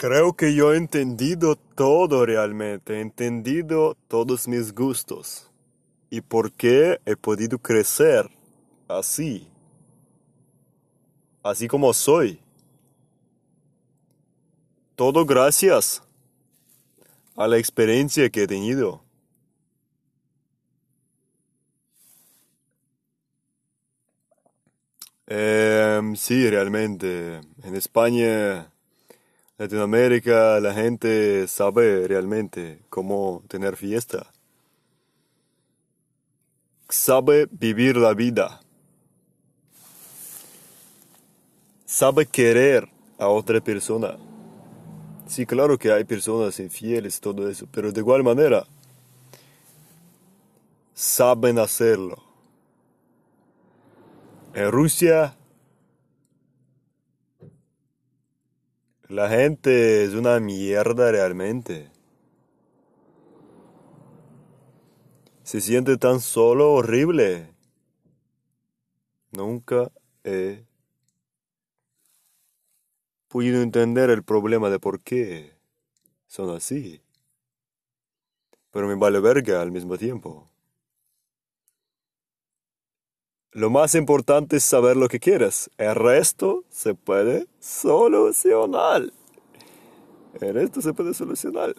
Creo que yo he entendido todo realmente, he entendido todos mis gustos y por qué he podido crecer así, así como soy. Todo gracias a la experiencia que he tenido. Em, sí, realmente. En España, Latinoamérica, la gente sabe realmente cómo tener fiesta. Sabe vivir la vida. Sabe querer a otra persona. Sí, claro que hay personas infieles, todo eso, pero de igual manera saben hacerlo. En Rusia la gente es una mierda realmente. Se siente tan solo horrible. Nunca he podido entender el problema de por qué son así. Pero me vale verga al mismo tiempo. Lo más importante es saber lo que quieres. El resto se puede solucionar. El resto se puede solucionar.